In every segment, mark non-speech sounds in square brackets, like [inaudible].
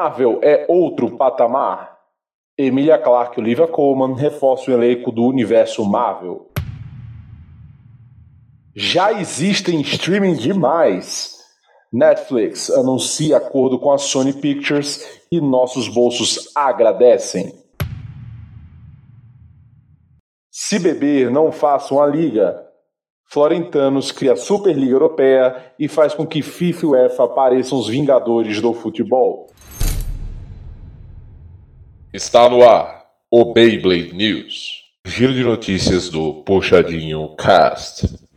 Marvel é outro patamar? Emilia Clarke e Olivia Colman reforçam o elenco do universo Marvel. Já existem streaming demais. Netflix anuncia acordo com a Sony Pictures e nossos bolsos agradecem. Se beber, não faça uma liga. Florentanos cria a Superliga Europeia e faz com que FIFA e UEFA apareçam os vingadores do futebol. Está no ar o Beyblade News. Giro de notícias do Puxadinho Cast.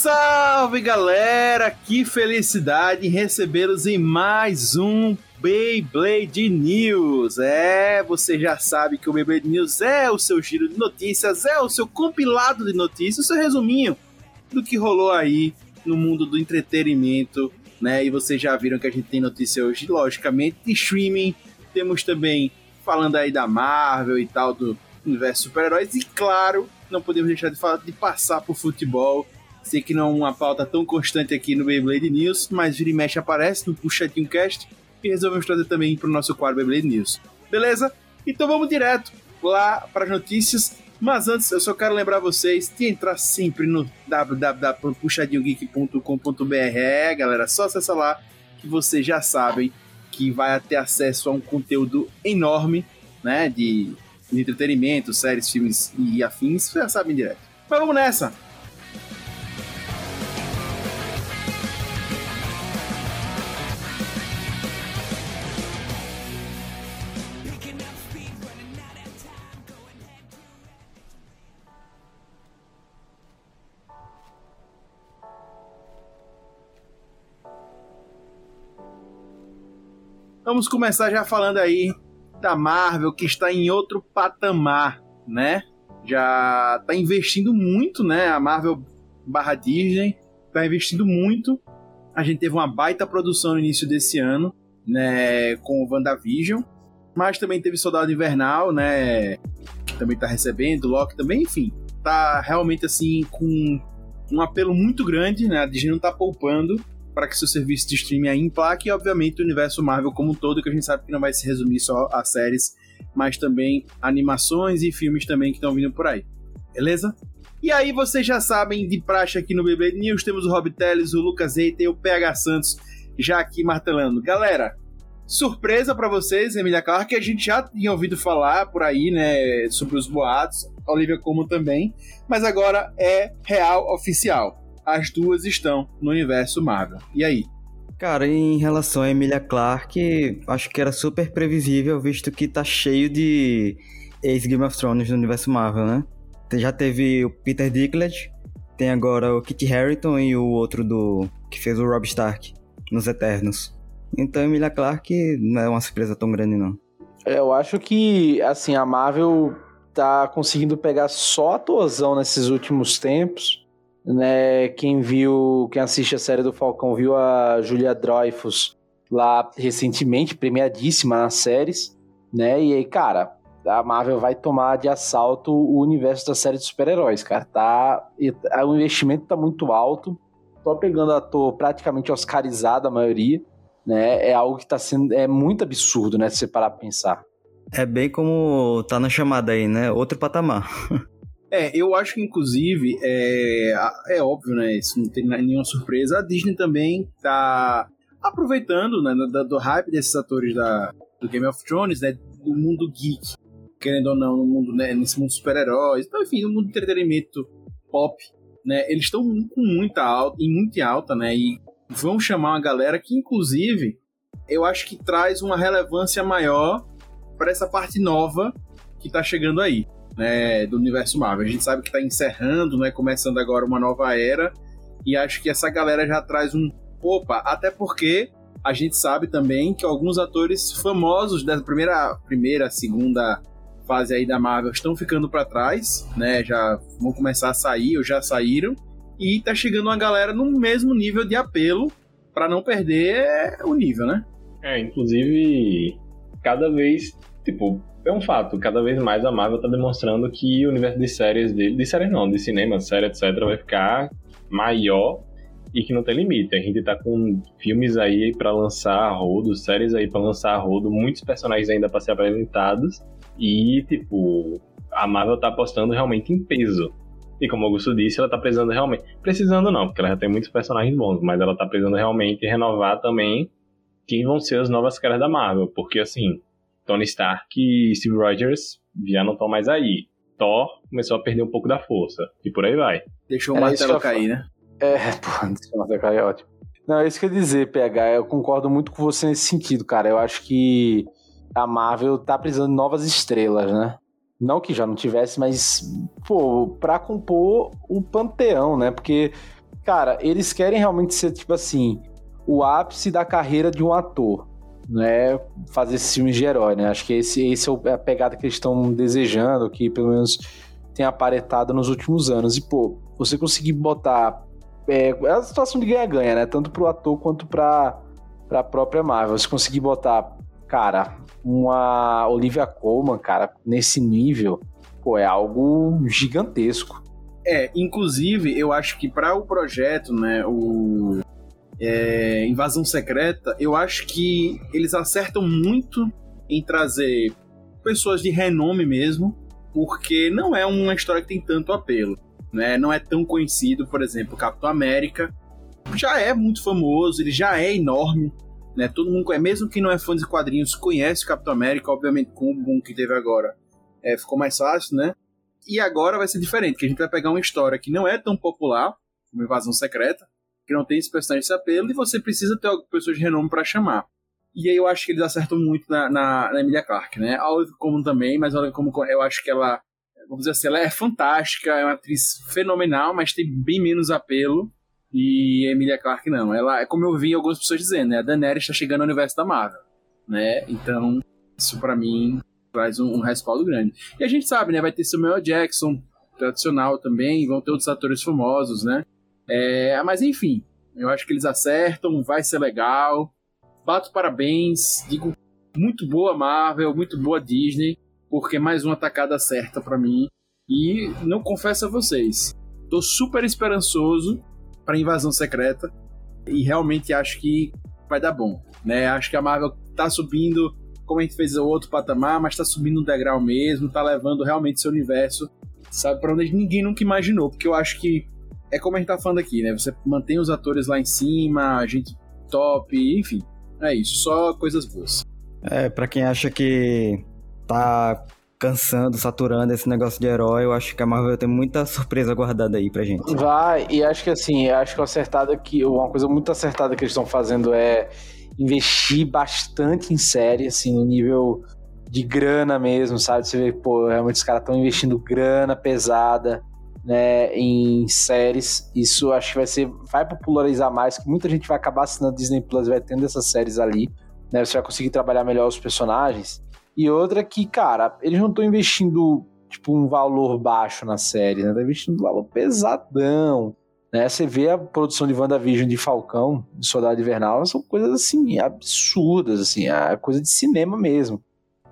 Salve, galera! Que felicidade recebê-los em mais um Beyblade News. É, você já sabe que o Beyblade News é o seu giro de notícias, é o seu compilado de notícias, o seu resuminho do que rolou aí no mundo do entretenimento, né? E vocês já viram que a gente tem notícia hoje, logicamente, de streaming. Temos também falando aí da Marvel e tal, do universo super-heróis. E claro, não podemos deixar de falar de passar por futebol Sei que não é uma pauta tão constante aqui no Beyblade News, mas vira e mexe aparece no Puxadinho Cast e resolvemos trazer também para o nosso quadro Beyblade News. Beleza? Então vamos direto lá para as notícias. Mas antes, eu só quero lembrar vocês de entrar sempre no www.puxadinhogeek.com.br. É, galera, só acessa lá que vocês já sabem que vai ter acesso a um conteúdo enorme, né, de, de entretenimento, séries, filmes e afins. Vocês já sabem direto. Mas vamos nessa! Vamos começar já falando aí da Marvel, que está em outro patamar, né? Já está investindo muito, né? A Marvel barra Disney está investindo muito. A gente teve uma baita produção no início desse ano, né? Com o WandaVision. Mas também teve Soldado Invernal, né? Também está recebendo, Loki também, enfim. Tá realmente assim com um apelo muito grande, né? A Disney não está poupando para que seu serviço de streaming aí emplaque e, obviamente, o universo Marvel como um todo, que a gente sabe que não vai se resumir só a séries, mas também animações e filmes também que estão vindo por aí. Beleza? E aí vocês já sabem, de praxe aqui no Beyblade News, temos o Rob Teles, o Lucas Eita e o PH Santos já aqui martelando. Galera, surpresa para vocês, Emilia Clarke, que a gente já tinha ouvido falar por aí, né, sobre os boatos, Olivia Como também, mas agora é real oficial as duas estão no universo Marvel. E aí? Cara, em relação a Emilia Clarke, acho que era super previsível, visto que tá cheio de ex-Game of Thrones no universo Marvel, né? Já teve o Peter Dinklage, tem agora o Kit Harington e o outro do que fez o Rob Stark nos Eternos. Então Emilia Clarke não é uma surpresa tão grande não. É, eu acho que assim a Marvel tá conseguindo pegar só a atuação nesses últimos tempos né? Quem viu, quem assiste a série do Falcão viu a Julia Dreyfus lá recentemente, premiadíssima nas séries, né? E aí, cara, a Marvel vai tomar de assalto o universo da série de super-heróis, cara. Tá, o investimento tá muito alto. Tô pegando ator praticamente oscarizado a maioria, né? É algo que tá sendo é muito absurdo, né, se você parar pra pensar. É bem como tá na chamada aí, né? Outro patamar. [laughs] É, eu acho que, inclusive, é, é óbvio, né? Isso não tem nenhuma surpresa. A Disney também tá aproveitando né, do, do hype desses atores da, do Game of Thrones, né? Do mundo geek, querendo ou não, no mundo, né, nesse mundo super-heróis. Então, enfim, no mundo do entretenimento pop, né? Eles estão com muita alta, e muito alta, né? E vão chamar uma galera que, inclusive, eu acho que traz uma relevância maior para essa parte nova que tá chegando aí né, do universo Marvel. A gente sabe que está encerrando, né, começando agora uma nova era, e acho que essa galera já traz um opa, até porque a gente sabe também que alguns atores famosos da primeira, primeira, segunda fase aí da Marvel estão ficando para trás, né? Já vão começar a sair ou já saíram. E tá chegando uma galera no mesmo nível de apelo para não perder o nível, né? É, inclusive, cada vez, tipo, é um fato, cada vez mais a Marvel tá demonstrando que o universo de séries dele, de séries não, de cinema, série, etc, vai ficar maior e que não tem limite. A gente tá com filmes aí para lançar a rodo, séries aí para lançar a rodo, muitos personagens ainda para ser apresentados e, tipo, a Marvel tá apostando realmente em peso. E como o Augusto disse, ela tá precisando realmente. Precisando não, porque ela já tem muitos personagens bons, mas ela tá precisando realmente renovar também quem vão ser as novas caras da Marvel. Porque assim, Tony Stark e Steve Rogers já não estão mais aí. Thor começou a perder um pouco da força. E por aí vai. Deixou o martelo cair, né? É, [laughs] pô, deixou o martelo cair, é ótimo. Não, é isso que eu ia dizer, PH. Eu concordo muito com você nesse sentido, cara. Eu acho que a Marvel tá precisando de novas estrelas, né? Não que já não tivesse, mas, pô, pra compor o panteão, né? Porque, cara, eles querem realmente ser, tipo assim, o ápice da carreira de um ator, né? Fazer esses filmes de herói, né? Acho que esse, esse é a pegada que eles estão desejando, que pelo menos tem aparetado nos últimos anos. E, pô, você conseguir botar. É, é a situação de ganha-ganha, né? Tanto pro ator quanto pra, pra própria Marvel. Você conseguir botar, cara, uma Olivia Colman, cara, nesse nível, pô, é algo gigantesco. É, inclusive, eu acho que para o projeto, né, o é, Invasão Secreta, eu acho que eles acertam muito em trazer pessoas de renome mesmo, porque não é uma história que tem tanto apelo, né? Não é tão conhecido, por exemplo, Capitão América já é muito famoso, ele já é enorme, né? Todo mundo conhece, mesmo que não é fã de quadrinhos, conhece o Capitão América, obviamente com o boom que teve agora. É, ficou mais fácil, né? E agora vai ser diferente, que a gente vai pegar uma história que não é tão popular, como Invasão Secreta, que não tem esse personagem esse apelo, e você precisa ter pessoas de renome para chamar. E aí eu acho que eles acertam muito na, na, na Emilia Clarke, né? A Olive Como também, mas a Olive Como eu acho que ela, vamos dizer assim, ela é fantástica, é uma atriz fenomenal, mas tem bem menos apelo e Emilia Clarke não. Ela é como eu vi algumas pessoas dizendo, né? A Daenerys está chegando ao universo da Marvel, né? Então, isso para mim traz um, um, respaldo grande. E a gente sabe, né? Vai ter Samuel Jackson, tradicional também, vão ter outros atores famosos, né? É, mas enfim, eu acho que eles acertam, vai ser legal. Bato parabéns, digo muito boa Marvel, muito boa Disney, porque mais uma tacada certa para mim. E não confesso a vocês, tô super esperançoso para Invasão Secreta e realmente acho que vai dar bom, né? Acho que a Marvel tá subindo, como a gente fez o outro patamar, mas tá subindo um degrau mesmo, tá levando realmente seu universo, sabe, para onde ninguém nunca imaginou, porque eu acho que é como a gente tá falando aqui, né? Você mantém os atores lá em cima, a gente top, enfim. É isso, só coisas boas. É, para quem acha que tá cansando, saturando esse negócio de herói, eu acho que a Marvel tem muita surpresa guardada aí pra gente. Vai, e acho que assim, acho que o acertado aqui, uma coisa muito acertada que eles estão fazendo é investir bastante em série, assim, no nível de grana mesmo, sabe? Você vê, pô, realmente os caras estão investindo grana pesada, né, em séries. Isso acho que vai ser, vai popularizar mais, que muita gente vai acabar assinando Disney Plus, vai tendo essas séries ali, né? Você vai conseguir trabalhar melhor os personagens. E outra que, cara, eles não estão investindo, tipo, um valor baixo na série, né? Estão investindo um valor pesadão. Né? Você vê a produção de WandaVision de Falcão, de Soldado Invernal, são coisas, assim, absurdas, assim, é coisa de cinema mesmo.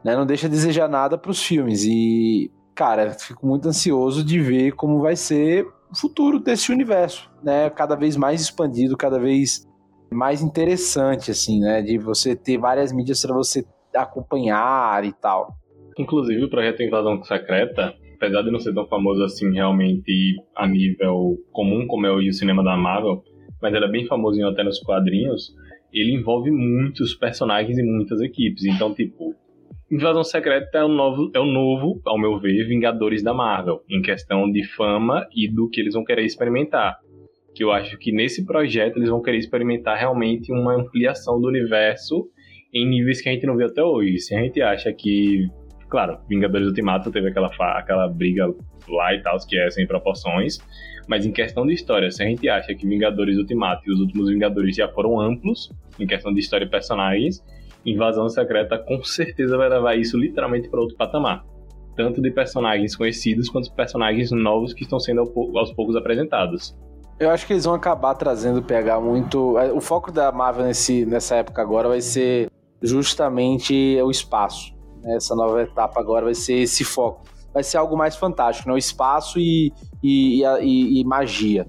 Né? Não deixa a desejar nada para os filmes. E, cara, fico muito ansioso de ver como vai ser o futuro desse universo, né? Cada vez mais expandido, cada vez mais interessante, assim, né? De você ter várias mídias para você acompanhar e tal. Inclusive, o projeto Invasão Secreta, apesar de não ser tão famoso assim realmente a nível comum como é o cinema da Marvel, mas ele é bem famosinho até nos quadrinhos, ele envolve muitos personagens e muitas equipes. Então, tipo, Invasão Secreta é o novo, é o novo, ao meu ver, Vingadores da Marvel, em questão de fama e do que eles vão querer experimentar. Que eu acho que nesse projeto eles vão querer experimentar realmente uma ampliação do universo em níveis que a gente não vê até hoje. Se a gente acha que, claro, Vingadores Ultimato teve aquela, aquela briga lá e tal, que é sem proporções, mas em questão de história, se a gente acha que Vingadores Ultimato e os últimos Vingadores já foram amplos, em questão de história e personagens, Invasão Secreta com certeza vai levar isso literalmente para outro patamar. tanto de personagens conhecidos quanto personagens novos que estão sendo aos poucos apresentados. Eu acho que eles vão acabar trazendo PH muito. É, o foco da Marvel nesse, nessa época agora vai ser justamente o espaço. Né? Essa nova etapa agora vai ser esse foco. Vai ser algo mais fantástico, né? O espaço e, e, e, e magia.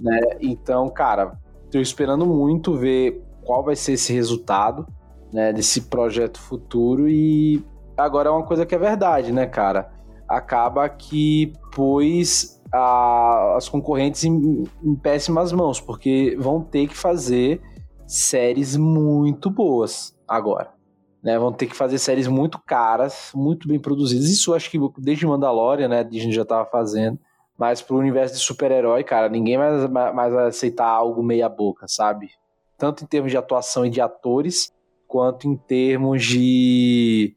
Né? Então, cara, tô esperando muito ver qual vai ser esse resultado né, desse projeto futuro e agora é uma coisa que é verdade, né, cara? Acaba que pôs a, as concorrentes em, em péssimas mãos, porque vão ter que fazer séries muito boas agora. Né, vão ter que fazer séries muito caras, muito bem produzidas. Isso acho que desde Mandalorian, né, a Disney já tava fazendo. Mas pro universo de super-herói, cara, ninguém mais, mais vai aceitar algo meia boca, sabe? Tanto em termos de atuação e de atores, quanto em termos de,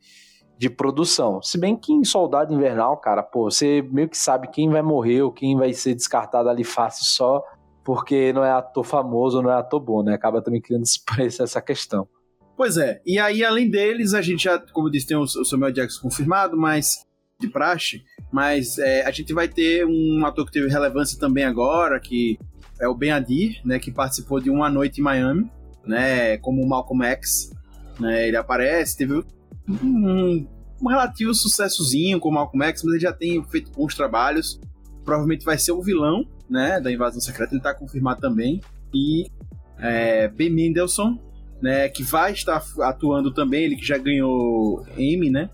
de produção. Se bem que em Soldado Invernal, cara, pô, você meio que sabe quem vai morrer ou quem vai ser descartado ali fácil só porque não é ator famoso não é ator bom, né? Acaba também criando [laughs] essa questão. Pois é, e aí além deles, a gente já, como eu disse, tem o, o Samuel Jackson confirmado, mas de praxe, mas é, a gente vai ter um ator que teve relevância também agora, que é o Ben Adir, né, que participou de Uma Noite em Miami, né, como Malcolm X, né, ele aparece, teve um, um relativo sucessozinho com o Malcolm X, mas ele já tem feito bons trabalhos, provavelmente vai ser o vilão, né, da Invasão Secreta, ele está confirmado também, e é, Ben Mendelsohn, né, que vai estar atuando também, ele que já ganhou Emmy, né,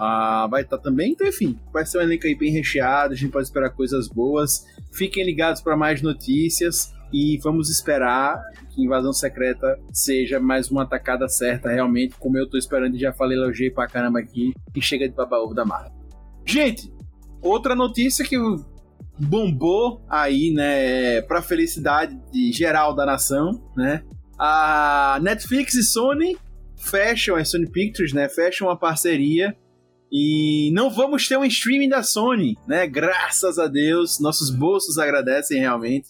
ah, vai estar também. Então, enfim, vai ser um elenco aí bem recheado, a gente pode esperar coisas boas. Fiquem ligados para mais notícias e vamos esperar que Invasão Secreta seja mais uma atacada certa, realmente, como eu tô esperando e já falei, elogiei pra caramba aqui, e chega de babaúvo da Marvel. Gente, outra notícia que bombou aí, né, pra felicidade de geral da nação, né, a Netflix e Sony fecham, a Sony Pictures, né, fecham uma parceria e não vamos ter um streaming da Sony, né? Graças a Deus, nossos bolsos agradecem realmente.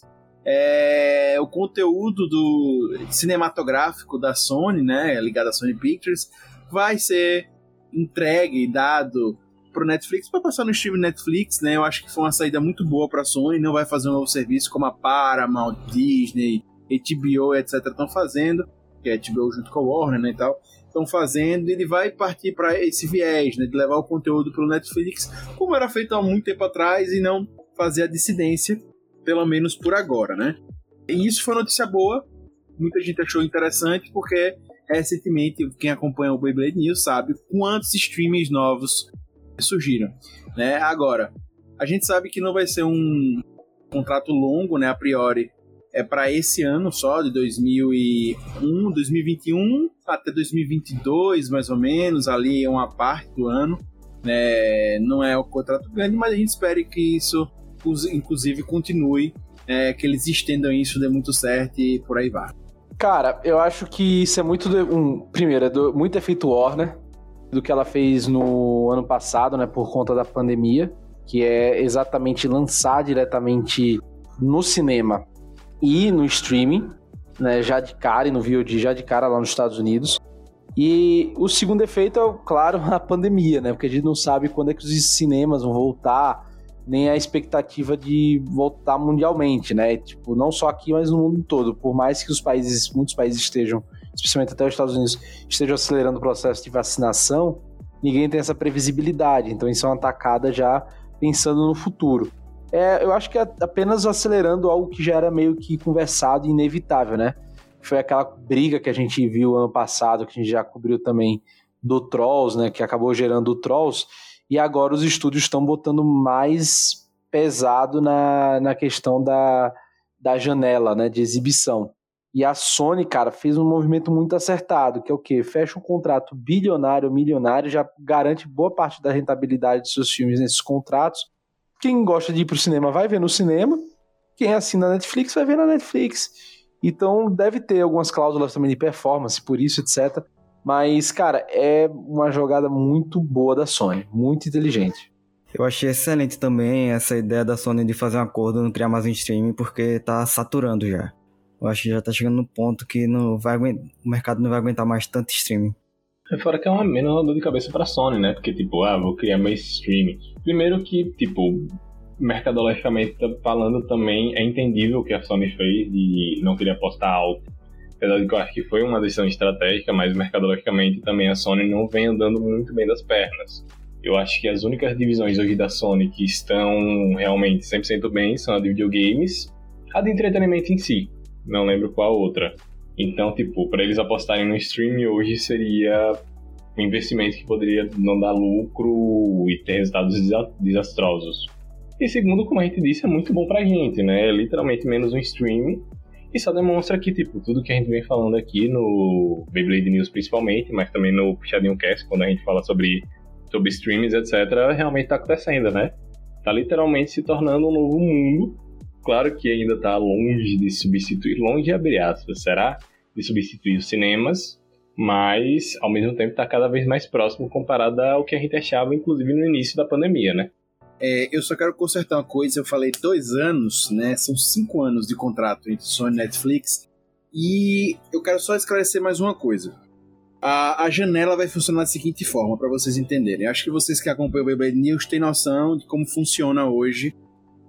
É, o conteúdo do cinematográfico da Sony, né, ligado à Sony Pictures, vai ser entregue e dado pro Netflix para passar no stream Netflix, né? Eu acho que foi uma saída muito boa para a Sony, não vai fazer um novo serviço como a Paramount, Disney, HBO, etc estão fazendo, que é HBO junto com a Warner, né, e tal estão fazendo, ele vai partir para esse viés, né, de levar o conteúdo para o Netflix, como era feito há muito tempo atrás, e não fazer a dissidência, pelo menos por agora, né? E isso foi notícia boa, muita gente achou interessante, porque recentemente, quem acompanha o Beyblade News sabe quantos streamings novos surgiram, né? Agora, a gente sabe que não vai ser um contrato longo, né, a priori, é para esse ano só, de 2001, 2021 até 2022, mais ou menos, ali é uma parte do ano. É, não é um contrato grande, mas a gente espera que isso, inclusive, continue, é, que eles estendam isso, dê muito certo e por aí vai. Cara, eu acho que isso é muito. De, um, primeiro, é do, muito efeito Warner, do que ela fez no ano passado, né, por conta da pandemia, que é exatamente lançar diretamente no cinema e no streaming, né, já de cara e no VOD já de cara lá nos Estados Unidos. E o segundo efeito é, claro, a pandemia, né? Porque a gente não sabe quando é que os cinemas vão voltar, nem a expectativa de voltar mundialmente, né? Tipo, não só aqui, mas no mundo todo. Por mais que os países, muitos países estejam, especialmente até os Estados Unidos, estejam acelerando o processo de vacinação, ninguém tem essa previsibilidade. Então isso é uma atacada já pensando no futuro é, eu acho que apenas acelerando algo que já era meio que conversado e inevitável, né? Foi aquela briga que a gente viu ano passado, que a gente já cobriu também do Trolls, né? Que acabou gerando o Trolls. E agora os estúdios estão botando mais pesado na, na questão da, da janela, né? De exibição. E a Sony, cara, fez um movimento muito acertado, que é o quê? Fecha um contrato bilionário, milionário, já garante boa parte da rentabilidade de seus filmes nesses contratos quem gosta de ir pro cinema vai ver no cinema. Quem assina a Netflix vai ver na Netflix. Então deve ter algumas cláusulas também de performance, por isso, etc. Mas, cara, é uma jogada muito boa da Sony, muito inteligente. Eu achei excelente também essa ideia da Sony de fazer um acordo, não criar mais um streaming, porque tá saturando já. Eu acho que já tá chegando no ponto que não vai o mercado não vai aguentar mais tanto streaming. É fora que é uma menos dor de cabeça pra Sony, né? Porque, tipo, ah, vou criar meu streaming. Primeiro que, tipo, mercadologicamente falando também é entendível o que a Sony fez de não querer apostar alto. Apesar de que eu acho que foi uma decisão estratégica, mas mercadologicamente também a Sony não vem andando muito bem das pernas. Eu acho que as únicas divisões hoje da Sony que estão realmente 100% bem são a de videogames, a de entretenimento em si. Não lembro qual outra. Então, tipo, para eles apostarem no streaming hoje seria um investimento que poderia não dar lucro e ter resultados desastrosos. E segundo, como a gente disse, é muito bom pra gente, né? É literalmente menos um streaming. E só demonstra que, tipo, tudo que a gente vem falando aqui no Beyblade News principalmente, mas também no Puxadinho Cast, quando a gente fala sobre, sobre streams, etc., realmente tá acontecendo, né? Tá literalmente se tornando um novo mundo. Claro que ainda tá longe de substituir, longe de abrir aspas, será? de substituir os cinemas, mas ao mesmo tempo está cada vez mais próximo comparado ao que a gente achava, inclusive no início da pandemia, né? É, eu só quero consertar uma coisa. Eu falei dois anos, né? São cinco anos de contrato entre Sony e Netflix. E eu quero só esclarecer mais uma coisa. A, a janela vai funcionar da seguinte forma, para vocês entenderem. Eu acho que vocês que acompanham o Beyblade News têm noção de como funciona hoje.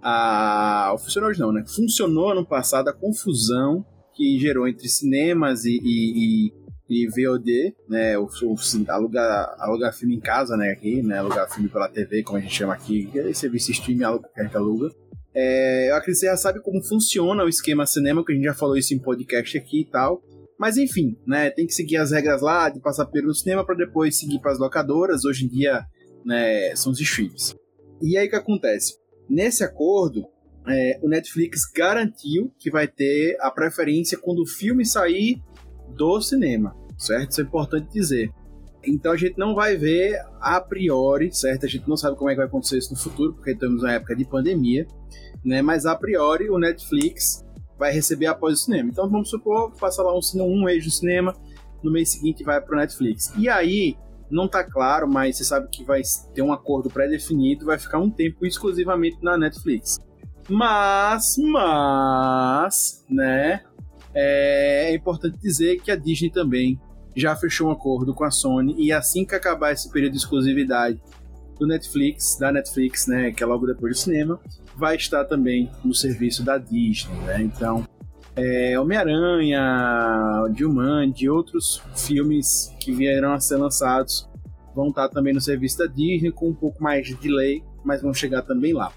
A... Funcionou hoje não, né? Funcionou ano passado a confusão que gerou entre cinemas e, e, e, e VOD, né? O, o, alugar, alugar filme em casa, né? Aqui, né? Alugar filme pela TV, como a gente chama aqui, é serviço streaming aluga, que aluga. É, eu acredito que você já sabe como funciona o esquema cinema, que a gente já falou isso em podcast aqui e tal. Mas enfim, né? Tem que seguir as regras lá de passar pelo cinema para depois seguir para as locadoras. Hoje em dia, né? São os streams. E aí o que acontece? Nesse acordo, é, o Netflix garantiu que vai ter a preferência quando o filme sair do cinema, certo? Isso é importante dizer. Então a gente não vai ver a priori, certo? A gente não sabe como é que vai acontecer isso no futuro, porque estamos na época de pandemia, né? Mas a priori o Netflix vai receber após o cinema. Então vamos supor, passa lá um, um mês do cinema, no mês seguinte vai para o Netflix. E aí não tá claro, mas você sabe que vai ter um acordo pré-definido, vai ficar um tempo exclusivamente na Netflix. Mas, mas, né? É, importante dizer que a Disney também já fechou um acordo com a Sony e assim que acabar esse período de exclusividade do Netflix, da Netflix, né, que é logo depois do cinema, vai estar também no serviço da Disney, né? Então, é, Homem-Aranha, Jumanji e outros filmes que vieram a ser lançados vão estar também no serviço da Disney com um pouco mais de delay, mas vão chegar também lá.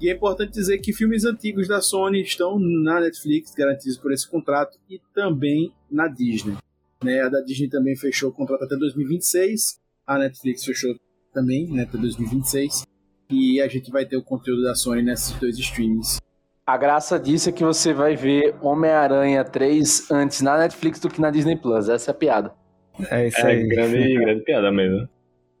E é importante dizer que filmes antigos da Sony estão na Netflix, garantidos por esse contrato, e também na Disney. Né? A da Disney também fechou o contrato até 2026, a Netflix fechou também né, até 2026, e a gente vai ter o conteúdo da Sony nesses dois streams. A graça disso é que você vai ver Homem-Aranha 3 antes na Netflix do que na Disney Plus. Essa é a piada. É isso é aí. É grande, grande piada mesmo.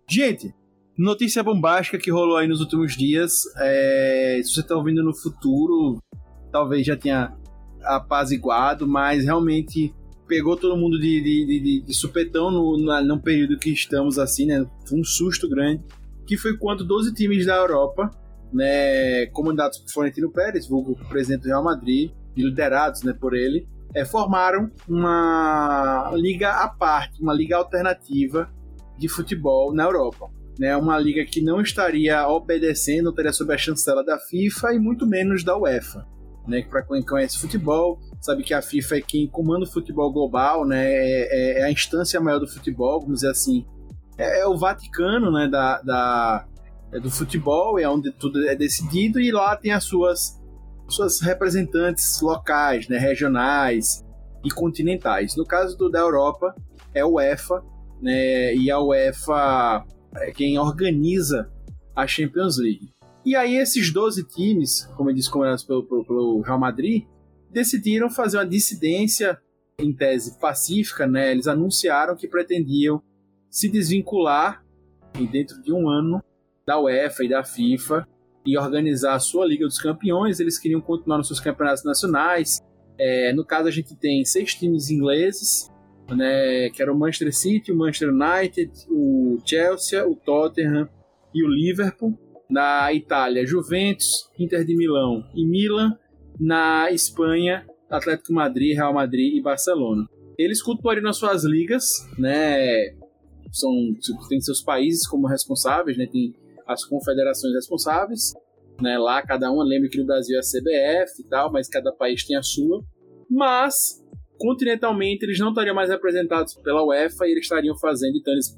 Gente, Notícia bombástica que rolou aí nos últimos dias. É, se você está ouvindo no futuro, talvez já tenha apaziguado, mas realmente pegou todo mundo de, de, de, de supetão no, no, período que estamos assim, né? Foi um susto grande. Que foi quando 12 times da Europa, né, comandados por Florentino Pérez, o presidente do Real Madrid, e liderados né, por ele, é, formaram uma liga à parte, uma liga alternativa de futebol na Europa né, uma liga que não estaria obedecendo, estaria sob a chancela da FIFA e muito menos da UEFA. Né, para quem conhece futebol, sabe que a FIFA é quem comanda o futebol global, né, é, é, é a instância maior do futebol, vamos dizer assim, é, é o Vaticano né, da, da é do futebol, é onde tudo é decidido, e lá tem as suas, suas representantes locais, né, regionais e continentais. No caso do, da Europa, é a UEFA, né, e a UEFA é quem organiza a Champions League. E aí esses 12 times, como eu disse, comandados pelo, pelo, pelo Real Madrid, decidiram fazer uma dissidência em tese pacífica, né? Eles anunciaram que pretendiam se desvincular dentro de um ano da UEFA e da FIFA e organizar a sua Liga dos Campeões. Eles queriam continuar nos seus campeonatos nacionais. É, no caso, a gente tem seis times ingleses né, que era o Manchester City, o Manchester United, o Chelsea, o Tottenham e o Liverpool. Na Itália, Juventus, Inter de Milão e Milan. Na Espanha, Atlético Madrid, Real Madrid e Barcelona. Eles cultuariam as suas ligas, né, são tem seus países como responsáveis, né? Tem as confederações responsáveis, né? Lá cada uma lembra que no Brasil é a CBF e tal, mas cada país tem a sua. Mas continentalmente eles não estariam mais representados pela UEFA e eles estariam fazendo, então eles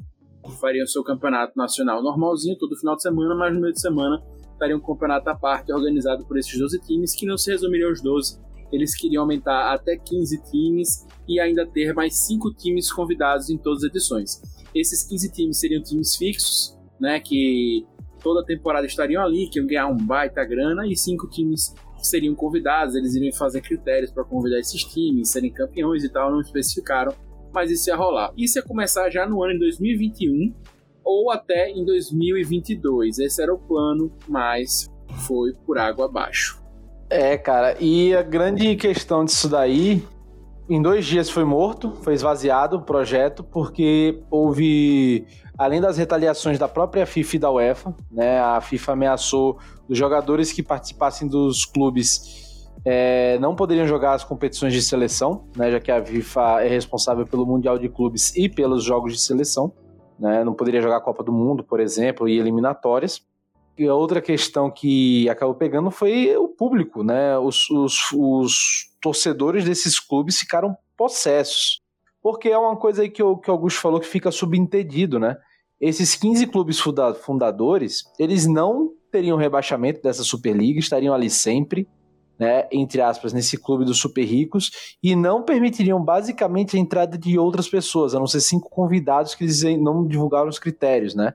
fariam seu campeonato nacional normalzinho todo final de semana, mas no meio de semana estaria um campeonato à parte organizado por esses 12 times, que não se resumiriam aos 12. Eles queriam aumentar até 15 times e ainda ter mais 5 times convidados em todas as edições. Esses 15 times seriam times fixos, né, que toda temporada estariam ali, que iam ganhar um baita grana, e 5 times seriam convidados, eles iriam fazer critérios para convidar esses times, serem campeões e tal, não especificaram, mas isso ia rolar. Isso ia começar já no ano de 2021, ou até em 2022. Esse era o plano, mas foi por água abaixo. É, cara, e a grande questão disso daí, em dois dias foi morto, foi esvaziado o projeto, porque houve, além das retaliações da própria FIFA e da UEFA, né, a FIFA ameaçou os jogadores que participassem dos clubes é, não poderiam jogar as competições de seleção, né, já que a FIFA é responsável pelo Mundial de Clubes e pelos jogos de seleção né? Não poderia jogar a Copa do Mundo, por exemplo, e eliminatórias. E a outra questão que acabou pegando foi o público, né? Os, os, os torcedores desses clubes ficaram possessos. Porque é uma coisa aí que o, que o Augusto falou que fica subentendido, né? Esses 15 clubes fundadores, eles não teriam rebaixamento dessa Superliga, estariam ali sempre, né, entre aspas, nesse clube dos super ricos e não permitiriam basicamente a entrada de outras pessoas, a não ser cinco convidados que eles não divulgaram os critérios, né?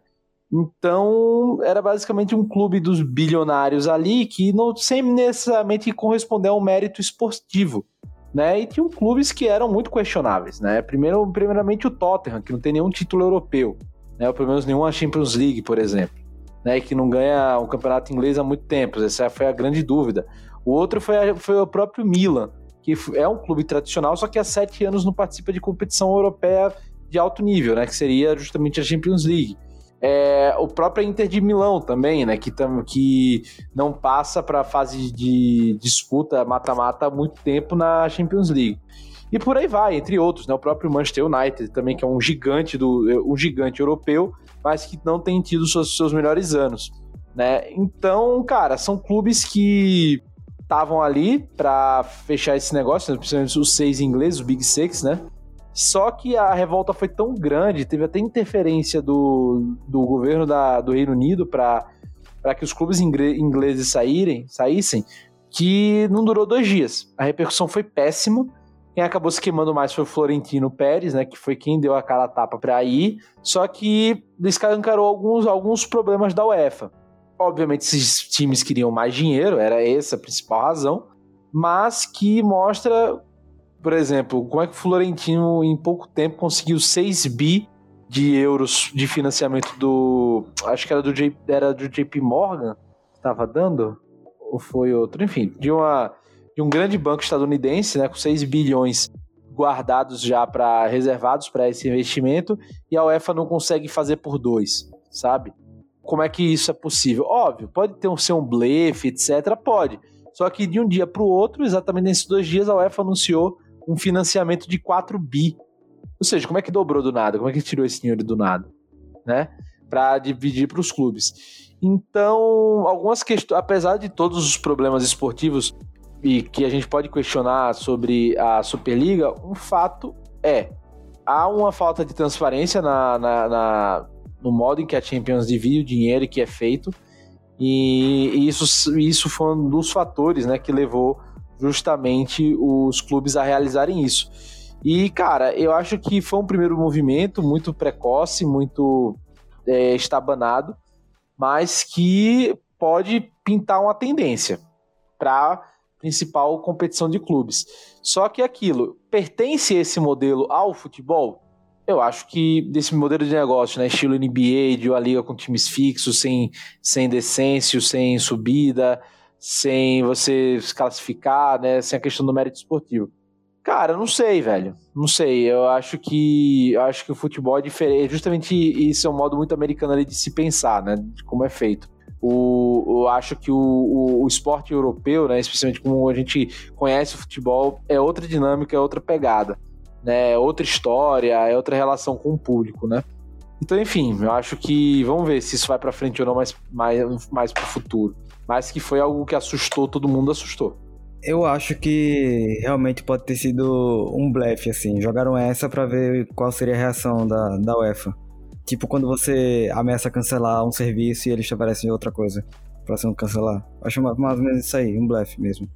Então, era basicamente um clube dos bilionários ali que não sem necessariamente corresponder a um mérito esportivo, né? E tinham clubes que eram muito questionáveis, né? Primeiro, primeiramente o Tottenham, que não tem nenhum título europeu, né? Ou pelo menos nenhuma Champions League, por exemplo, né? Que não ganha um campeonato inglês há muito tempo. Essa foi a grande dúvida. O outro foi, foi o próprio Milan, que é um clube tradicional, só que há sete anos não participa de competição europeia de alto nível, né? Que seria justamente a Champions League. É, o próprio Inter de Milão também, né? Que, tam, que não passa para a fase de disputa mata-mata há muito tempo na Champions League. E por aí vai, entre outros, né? O próprio Manchester United também, que é um gigante do um gigante europeu, mas que não tem tido seus, seus melhores anos, né? Então, cara, são clubes que estavam ali para fechar esse negócio, né? principalmente os seis ingleses, o Big Six, né? Só que a revolta foi tão grande, teve até interferência do, do governo da, do Reino Unido para que os clubes ingleses saírem, saíssem, que não durou dois dias. A repercussão foi péssima. Quem acabou se queimando mais foi o Florentino Pérez, né, que foi quem deu a cara tapa para ir. Só que escancarou alguns, alguns problemas da UEFA. Obviamente, esses times queriam mais dinheiro, era essa a principal razão, mas que mostra, por exemplo, como é que o Florentino, em pouco tempo, conseguiu 6 bi de euros de financiamento do. Acho que era do, J, era do JP Morgan, estava dando? Ou foi outro? Enfim, de, uma, de um grande banco estadunidense, né, com 6 bilhões guardados já para reservados para esse investimento, e a UEFA não consegue fazer por dois, sabe? Como é que isso é possível? Óbvio, pode ter um, ser um blefe, etc. Pode. Só que de um dia para o outro, exatamente nesses dois dias, a UEFA anunciou um financiamento de 4 bi. Ou seja, como é que dobrou do nada? Como é que tirou esse dinheiro do nada? Né? Para dividir para os clubes. Então, algumas questões, apesar de todos os problemas esportivos e que a gente pode questionar sobre a Superliga, um fato é há uma falta de transparência na, na, na, no modo em que a Champions divide o dinheiro que é feito. E isso, isso foi um dos fatores né, que levou justamente os clubes a realizarem isso. E, cara, eu acho que foi um primeiro movimento muito precoce, muito é, estabanado, mas que pode pintar uma tendência para principal competição de clubes. Só que aquilo, pertence esse modelo ao futebol? Eu acho que desse modelo de negócio, né, estilo NBA, de uma liga com times fixos, sem, sem decência, sem subida, sem você se classificar, né, sem a questão do mérito esportivo. Cara, não sei, velho. Não sei. Eu acho que eu acho que o futebol é diferente. Justamente isso é um modo muito americano ali de se pensar, né, de como é feito. O, eu acho que o, o, o, esporte europeu, né, especialmente como a gente conhece o futebol, é outra dinâmica, é outra pegada né? É outra história, é outra relação com o público, né? Então, enfim, eu acho que vamos ver se isso vai pra frente ou não mais, mais, mais pro futuro. Mas que foi algo que assustou todo mundo, assustou. Eu acho que realmente pode ter sido um blefe, assim. Jogaram essa pra ver qual seria a reação da, da UEFA. Tipo quando você ameaça cancelar um serviço e eles te oferecem outra coisa pra você não cancelar. Acho mais ou menos isso aí, um blefe mesmo.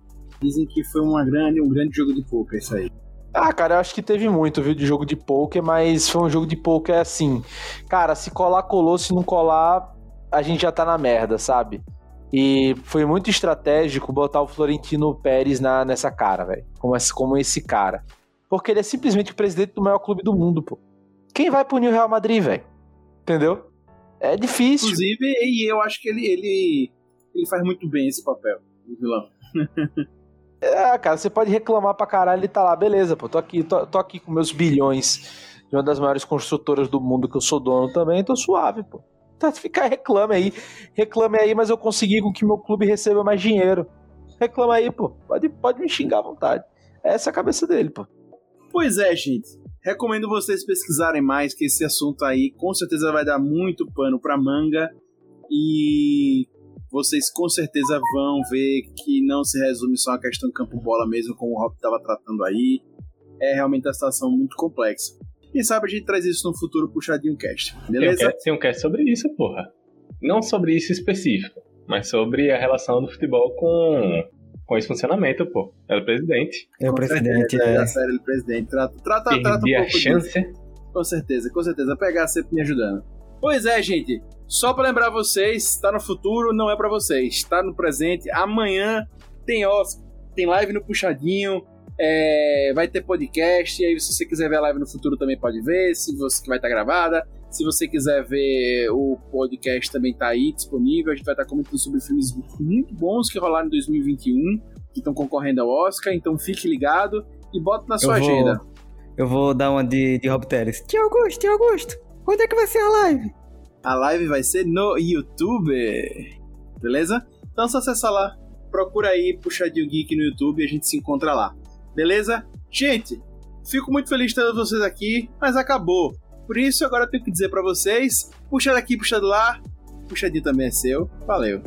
Dizem que foi uma grande, um grande jogo de poker isso aí. Ah, cara, eu acho que teve muito, viu, de jogo de poker, mas foi um jogo de poker assim. Cara, se colar, colou, se não colar, a gente já tá na merda, sabe? E foi muito estratégico botar o Florentino Pérez na, nessa cara, velho. Como esse, como esse cara. Porque ele é simplesmente o presidente do maior clube do mundo, pô. Quem vai punir o Real Madrid, velho? Entendeu? É difícil. Inclusive, e eu acho que ele, ele, ele faz muito bem esse papel, o vilão. [laughs] É, cara, você pode reclamar pra caralho e tá lá, beleza, pô, tô aqui, tô, tô, aqui com meus bilhões de uma das maiores construtoras do mundo que eu sou dono também, tô suave, pô. Tá, fica, reclame aí, reclame aí, mas eu consegui com que meu clube receba mais dinheiro. Reclama aí, pô, pode, pode me xingar à vontade. Essa é a cabeça dele, pô. Pois é, gente. Recomendo vocês pesquisarem mais, que esse assunto aí com certeza vai dar muito pano pra manga. E vocês com certeza vão ver que não se resume só a questão campo-bola mesmo, como o Rob estava tratando aí. É realmente uma situação muito complexa. Quem sabe a gente traz isso no futuro puxadinho cast, beleza? Tem um cast sobre isso, porra. Não sobre isso específico, mas sobre a relação do futebol com, com esse funcionamento, pô. É o presidente. É o presidente, é. Da série do presidente. Trata, trata, Perdi trata um a pouco chance. disso. Com certeza, com certeza. Pegar sempre me ajudando. Pois é, gente. Só pra lembrar vocês, tá no futuro, não é pra vocês. Tá no presente. Amanhã tem Oscar, tem live no Puxadinho. É, vai ter podcast. E aí, se você quiser ver a live no futuro, também pode ver. Se você que vai estar gravada. Se você quiser ver o podcast, também tá aí disponível. A gente vai estar comentando sobre filmes muito bons que rolaram em 2021, que estão concorrendo ao Oscar. Então fique ligado e bota na sua Eu vou- agenda. Eu vou dar uma de, de Rob Teres. Tio Augusto, tio Augusto, quando é que vai ser a live? A live vai ser no YouTube. Beleza? Então só acessa lá, procura aí Puxadinho Geek no YouTube e a gente se encontra lá. Beleza? Gente, fico muito feliz de ter vocês aqui, mas acabou. Por isso agora eu tenho que dizer pra vocês, puxa daqui, puxa de lá, puxadinho também é seu. Valeu.